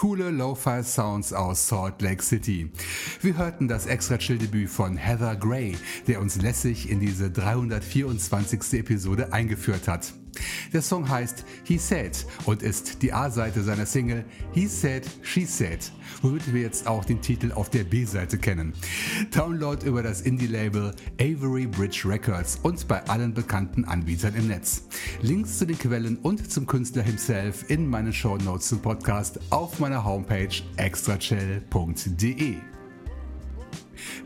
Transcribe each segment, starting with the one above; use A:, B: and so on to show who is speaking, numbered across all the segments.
A: Coole Lo-Fi Sounds aus Salt Lake City. Wir hörten das extra Chill-Debüt von Heather Gray, der uns lässig in diese 324. Episode eingeführt hat. Der Song heißt He Said und ist die A-Seite seiner Single He Said, She Said, womit wir jetzt auch den Titel auf der B-Seite kennen. Download über das Indie-Label Avery Bridge Records und bei allen bekannten Anbietern im Netz. Links zu den Quellen und zum Künstler himself in meinen Show Notes zum Podcast auf meiner Homepage extrachill.de.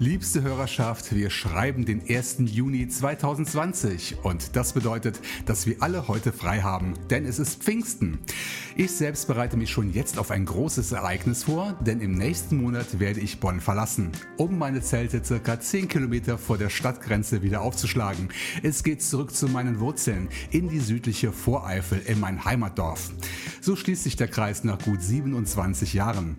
A: Liebste Hörerschaft, wir schreiben den 1. Juni 2020 und das bedeutet, dass wir alle heute frei haben, denn es ist Pfingsten. Ich selbst bereite mich schon jetzt auf ein großes Ereignis vor, denn im nächsten Monat werde ich Bonn verlassen, um meine Zelte circa 10 Kilometer vor der Stadtgrenze wieder aufzuschlagen. Es geht zurück zu meinen Wurzeln in die südliche Voreifel in mein Heimatdorf. So schließt sich der Kreis nach gut 27 Jahren.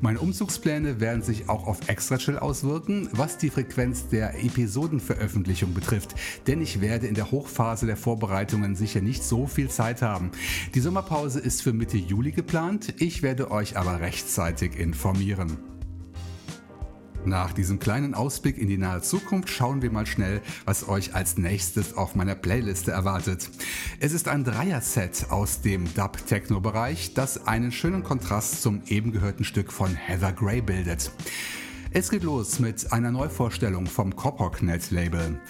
A: Meine Umzugspläne werden sich auch auf Extra Chill auswirken, was die Frequenz der Episodenveröffentlichung betrifft, denn ich werde in der Hochphase der Vorbereitungen sicher nicht so viel Zeit haben. Die Sommerpause ist für Mitte Juli geplant, ich werde euch aber rechtzeitig informieren. Nach diesem kleinen Ausblick in die nahe Zukunft schauen wir mal schnell, was euch als nächstes auf meiner Playliste erwartet. Es ist ein Dreier-Set aus dem Dub-Techno-Bereich, das einen schönen Kontrast zum eben gehörten Stück von Heather Gray bildet. Es geht los mit einer Neuvorstellung vom Kopoknet-Label.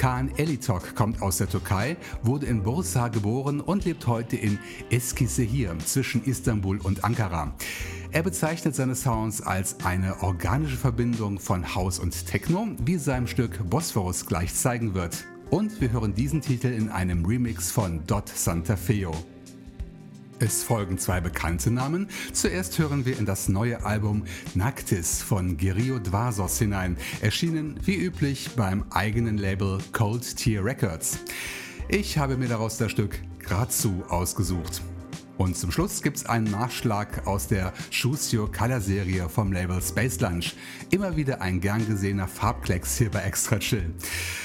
A: Kaan Elitok kommt aus der Türkei, wurde in Bursa geboren und lebt heute in Eskisehir zwischen Istanbul und Ankara. Er bezeichnet seine Sounds als eine organische Verbindung von House und Techno, wie seinem Stück Bosphorus gleich zeigen wird. Und wir hören diesen Titel in einem Remix von Dot Santa Feo. Es folgen zwei bekannte Namen. Zuerst hören wir in das neue Album Nactis von Gerio Dvasos hinein, erschienen wie üblich beim eigenen Label Cold Tier Records. Ich habe mir daraus das Stück Grazu ausgesucht. Und zum Schluss gibt's einen Nachschlag aus der Shusio Color Serie vom Label Space Lunch. Immer wieder ein gern gesehener Farbklecks hier bei Extra Chill.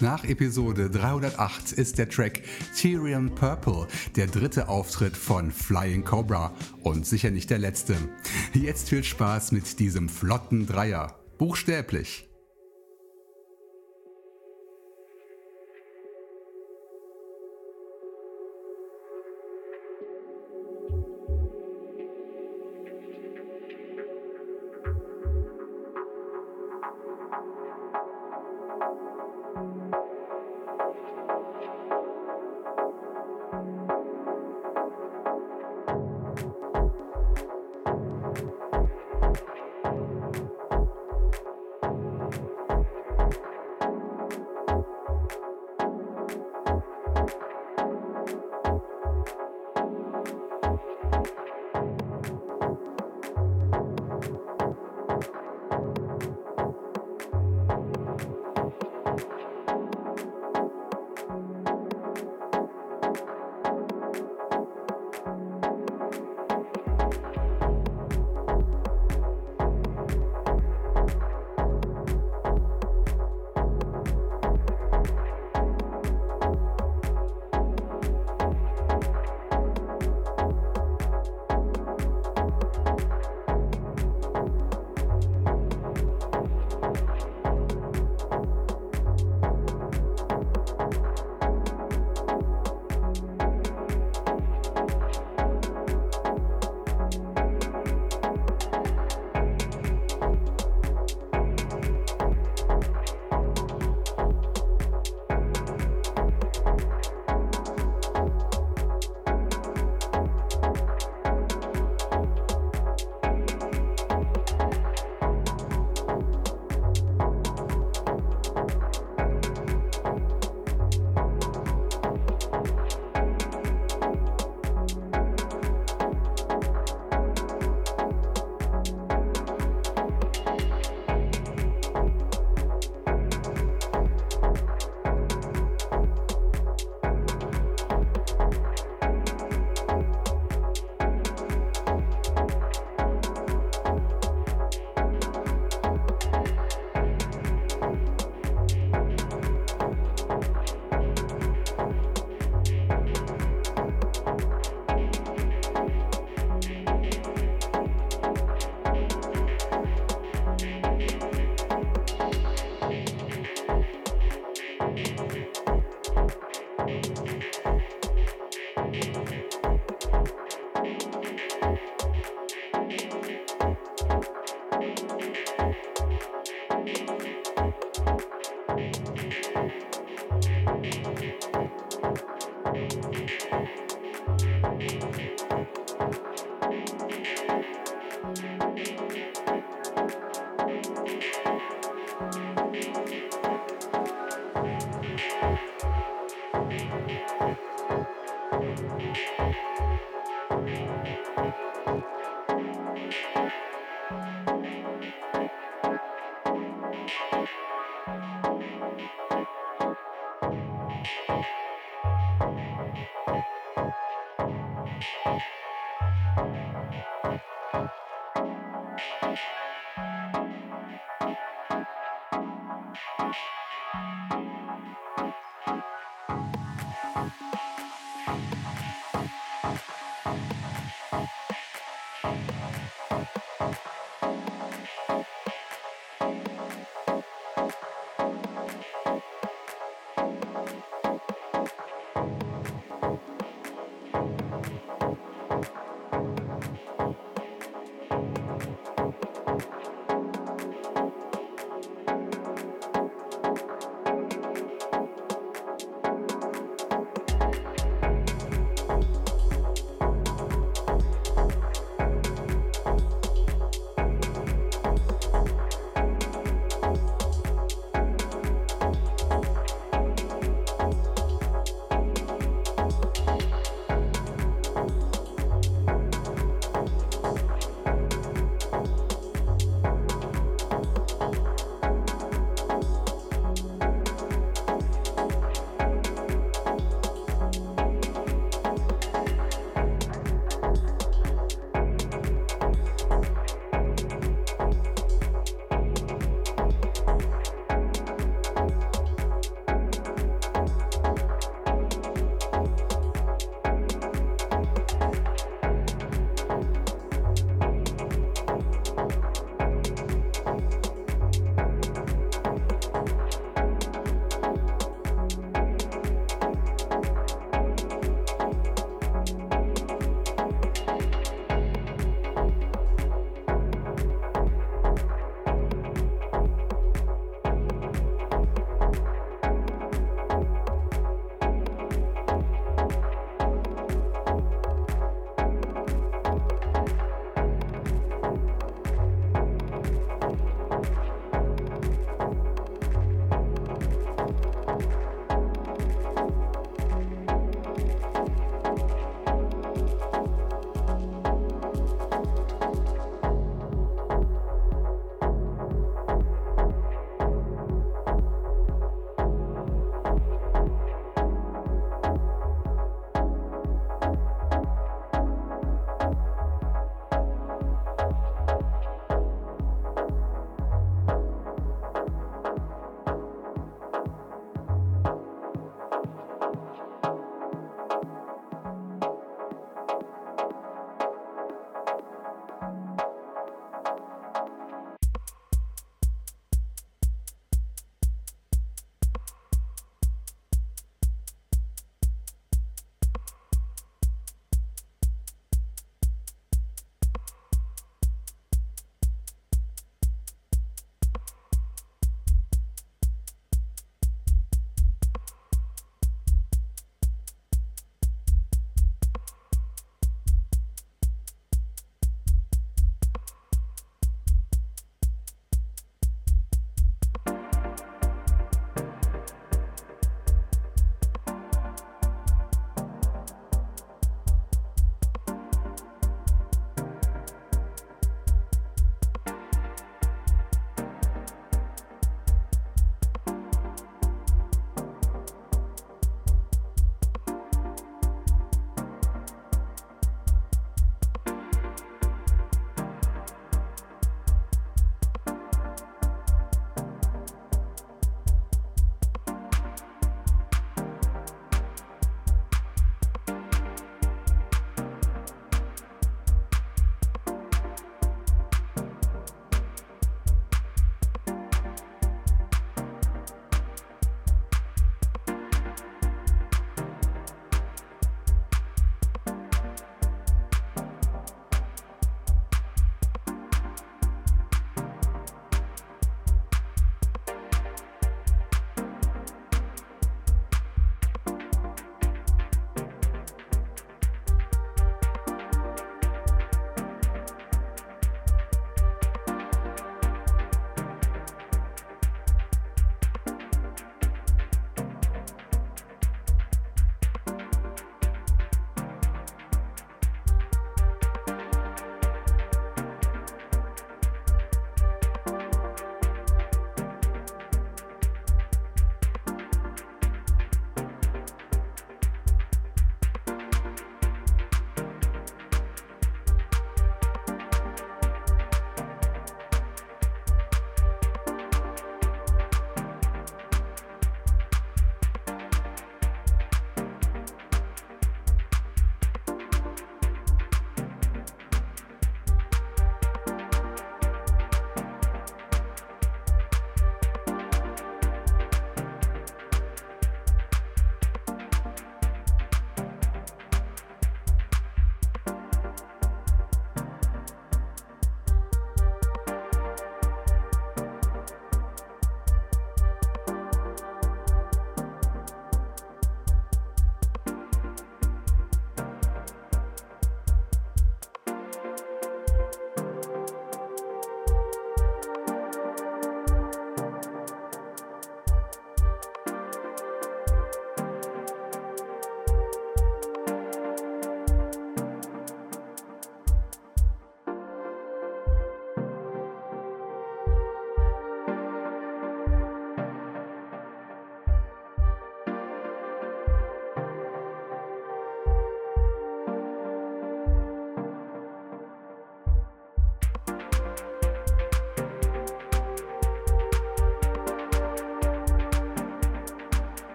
A: Nach Episode 308 ist der Track Tyrion Purple der dritte Auftritt von Flying Cobra und sicher nicht der letzte. Jetzt viel Spaß mit diesem flotten Dreier. Buchstäblich.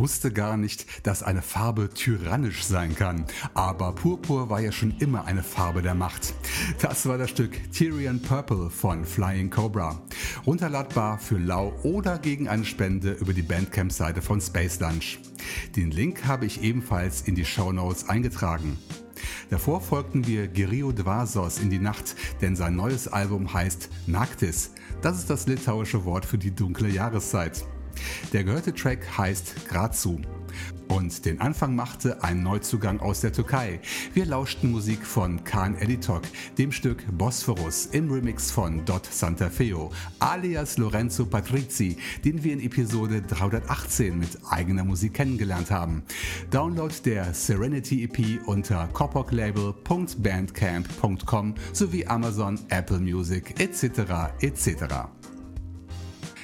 A: Wusste gar nicht, dass eine Farbe tyrannisch sein kann. Aber Purpur war ja schon immer eine Farbe der Macht. Das war das Stück Tyrian Purple von Flying Cobra. Runterladbar für lau oder gegen eine Spende über die Bandcamp-Seite von Space Lunch. Den Link habe ich ebenfalls in die Show Notes eingetragen. Davor folgten wir Gerio Dvasos in die Nacht, denn sein neues Album heißt Naktis. Das ist das litauische Wort für die dunkle Jahreszeit. Der gehörte Track heißt Grazu. Und den Anfang machte ein Neuzugang aus der Türkei. Wir lauschten Musik von Khan Editok, dem Stück Bosphorus im Remix von Dot Santafeo, alias Lorenzo Patrizi, den wir in Episode 318 mit eigener Musik kennengelernt haben. Download der Serenity EP unter kopoklabel.bandcamp.com sowie Amazon, Apple Music etc. etc.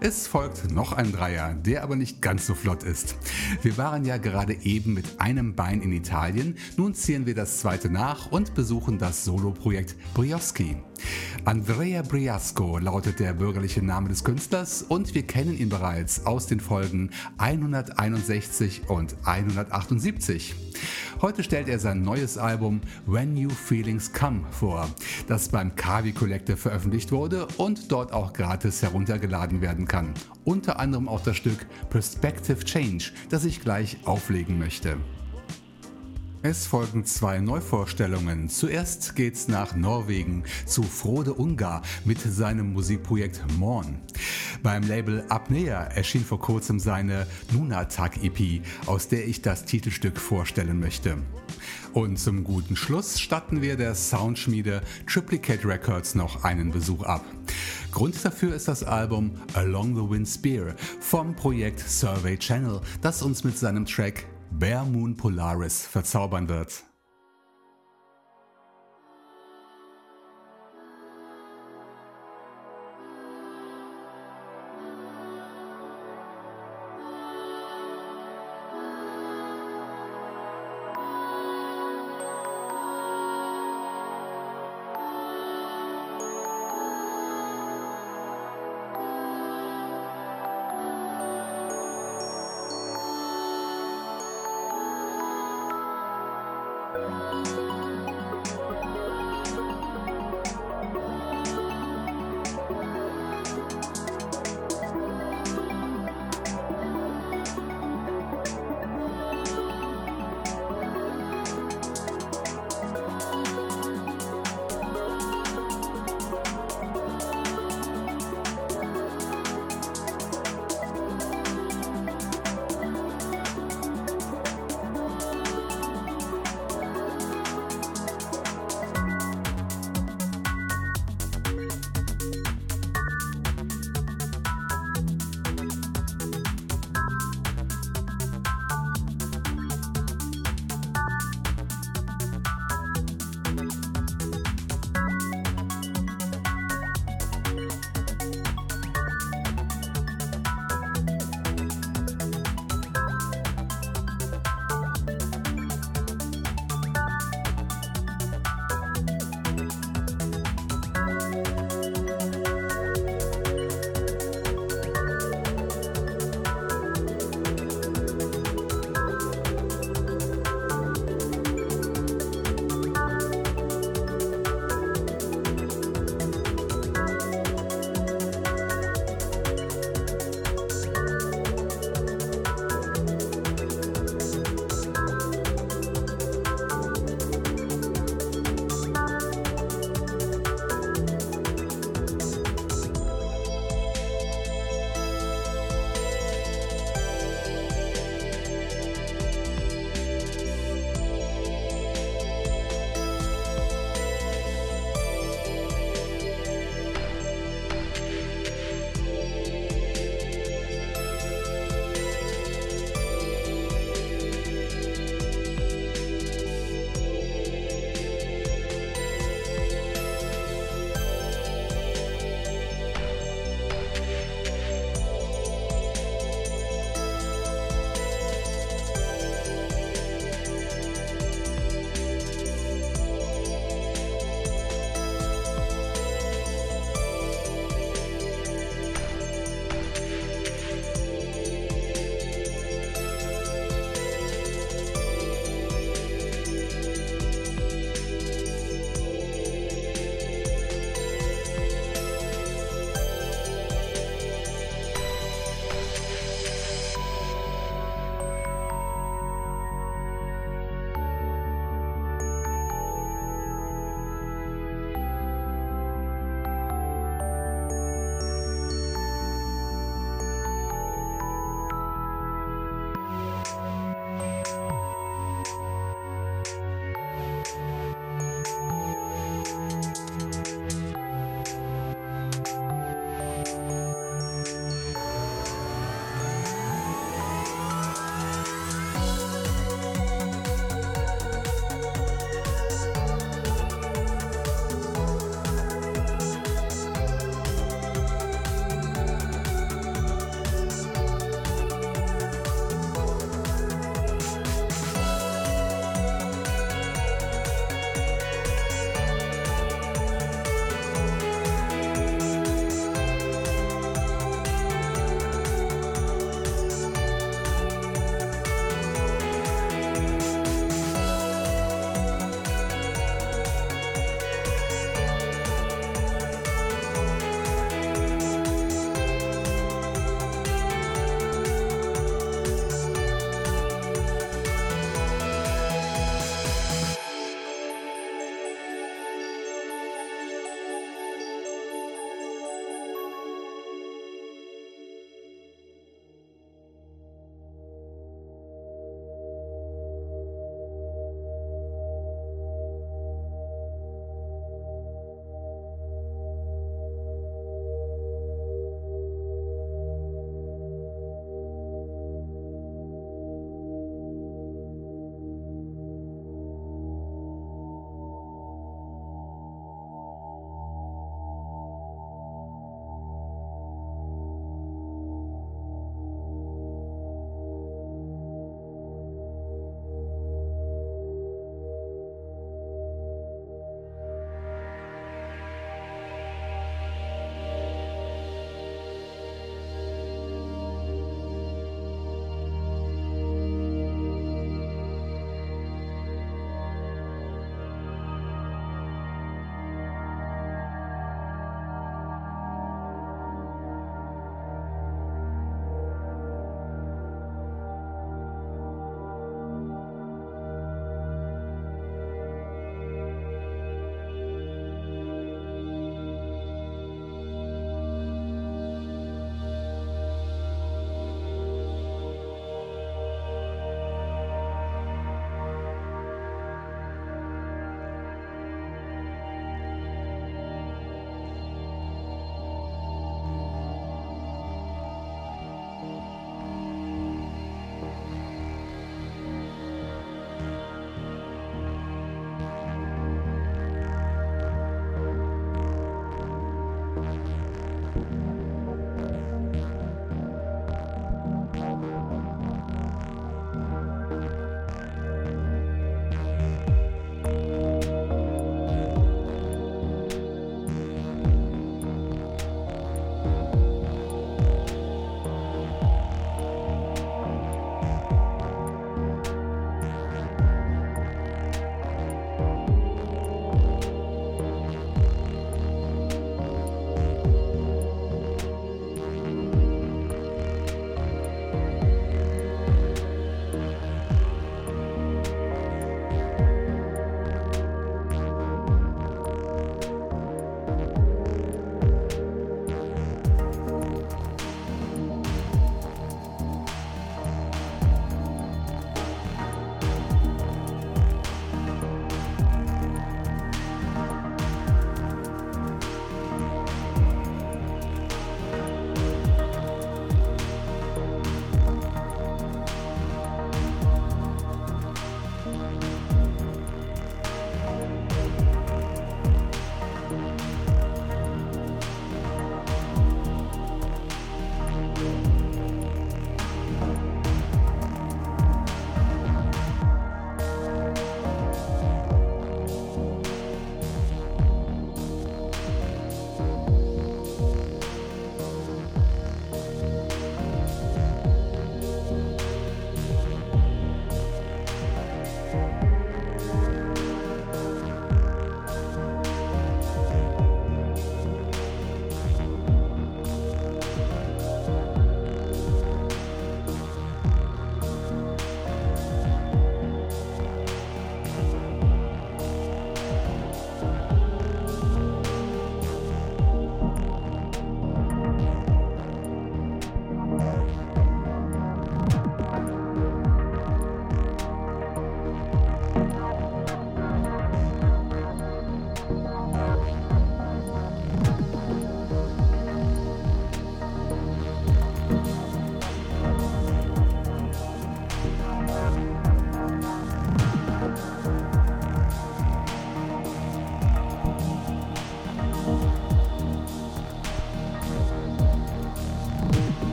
A: Es folgt noch ein Dreier, der aber nicht ganz so flott ist. Wir waren ja gerade eben mit einem Bein in Italien, nun ziehen wir das zweite nach und besuchen das Soloprojekt Brioschi. Andrea Briasco lautet der bürgerliche Name des Künstlers und wir kennen ihn bereits aus den Folgen 161 und 178. Heute stellt er sein neues Album When New Feelings Come vor, das beim Kavi Collective veröffentlicht wurde und dort auch gratis heruntergeladen werden kann. Unter anderem auch das Stück Perspective Change, das ich gleich auflegen möchte. Es folgen zwei Neuvorstellungen. Zuerst geht's nach Norwegen zu Frode Ungar mit seinem Musikprojekt Morn. Beim Label Apnea erschien vor kurzem seine Nunatag EP, aus der ich das Titelstück vorstellen möchte. Und zum guten Schluss statten wir der Soundschmiede Triplicate Records noch einen Besuch ab. Grund dafür ist das Album Along the Wind Spear vom Projekt Survey Channel, das uns mit seinem Track Bear Moon Polaris verzaubern wird.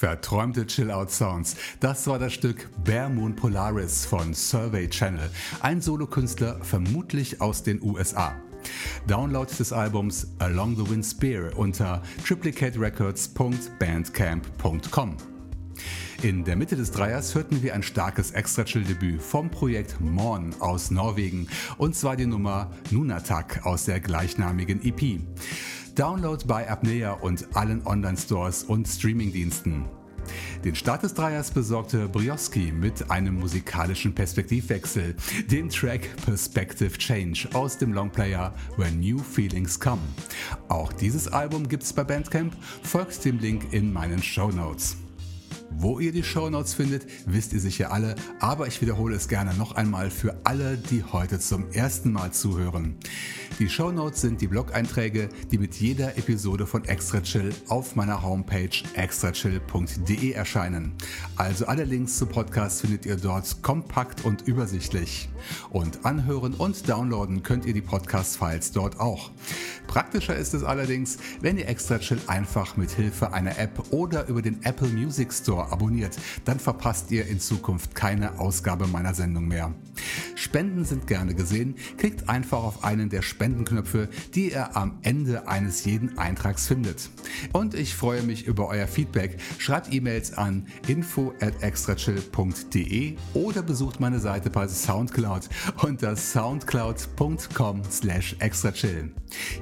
A: Verträumte Chill-Out-Sounds. Das war das Stück Bare Moon Polaris von Survey Channel, ein Solokünstler vermutlich aus den USA. Download des Albums Along the Wind Spear unter triplicaterecords.bandcamp.com. In der Mitte des Dreiers hörten wir ein starkes Extra-Chill-Debüt vom Projekt Morn aus Norwegen und zwar die Nummer Nunatak aus der gleichnamigen EP. Download bei Apnea und allen Online-Stores und Streamingdiensten. Den Start des Dreiers besorgte Brioski mit einem musikalischen Perspektivwechsel, dem Track Perspective Change aus dem Longplayer When New Feelings Come. Auch dieses Album gibt's bei Bandcamp, folgt dem Link in meinen Show Notes. Wo ihr die Shownotes findet, wisst ihr sicher alle, aber ich wiederhole es gerne noch einmal für alle, die heute zum ersten Mal zuhören. Die Shownotes sind die Blog-Einträge, die mit jeder Episode von Extra Chill auf meiner Homepage extrachill.de erscheinen. Also alle Links zu Podcasts findet ihr dort kompakt und übersichtlich. Und anhören und downloaden könnt ihr die Podcast-Files dort auch. Praktischer ist es allerdings, wenn ihr Extra Chill einfach mit Hilfe einer App oder über den Apple Music Store abonniert, dann verpasst ihr in Zukunft keine Ausgabe meiner Sendung mehr. Spenden sind gerne gesehen, klickt einfach auf einen der Spendenknöpfe, die ihr am Ende eines jeden Eintrags findet. Und ich freue mich über euer Feedback. Schreibt E-Mails an info extrachill.de oder besucht meine Seite bei Soundcloud unter soundcloud.com slash extrachill.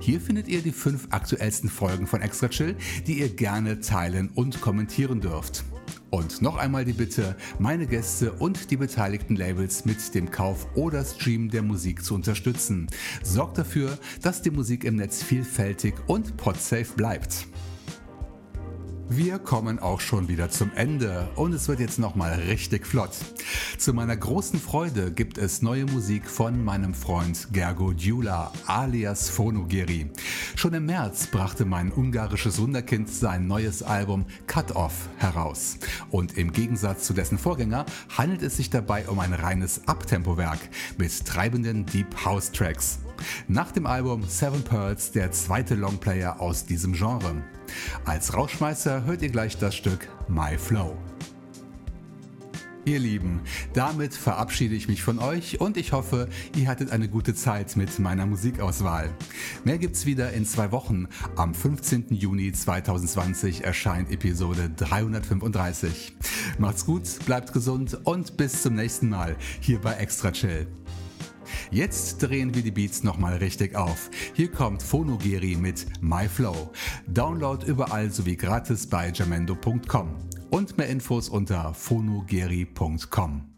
A: Hier findet ihr die fünf aktuellsten Folgen von Extra Chill, die ihr gerne teilen und kommentieren dürft. Und noch einmal die Bitte, meine Gäste und die beteiligten Labels mit dem Kauf oder Stream der Musik zu unterstützen. Sorgt dafür, dass die Musik im Netz vielfältig und podsafe bleibt. Wir kommen auch schon wieder zum Ende und es wird jetzt nochmal richtig flott. Zu meiner großen Freude gibt es neue Musik von meinem Freund Gergo Djula alias Phonogeri. Schon im März brachte mein ungarisches Wunderkind sein neues Album Cut Off heraus. Und im Gegensatz zu dessen Vorgänger handelt es sich dabei um ein reines Abtempowerk mit treibenden Deep House Tracks. Nach dem Album Seven Pearls der zweite Longplayer aus diesem Genre. Als Rauschmeister hört ihr gleich das Stück My Flow. Ihr Lieben, damit verabschiede ich mich von euch und ich hoffe, ihr hattet eine gute Zeit mit meiner Musikauswahl. Mehr gibt's wieder in zwei Wochen. Am 15. Juni 2020 erscheint Episode 335. Macht's gut, bleibt gesund und bis zum nächsten Mal hier bei Extra Chill. Jetzt drehen wir die Beats nochmal richtig auf. Hier kommt Phonogeri mit My Flow. Download überall sowie gratis bei jamendo.com. Und mehr Infos unter phonogeri.com.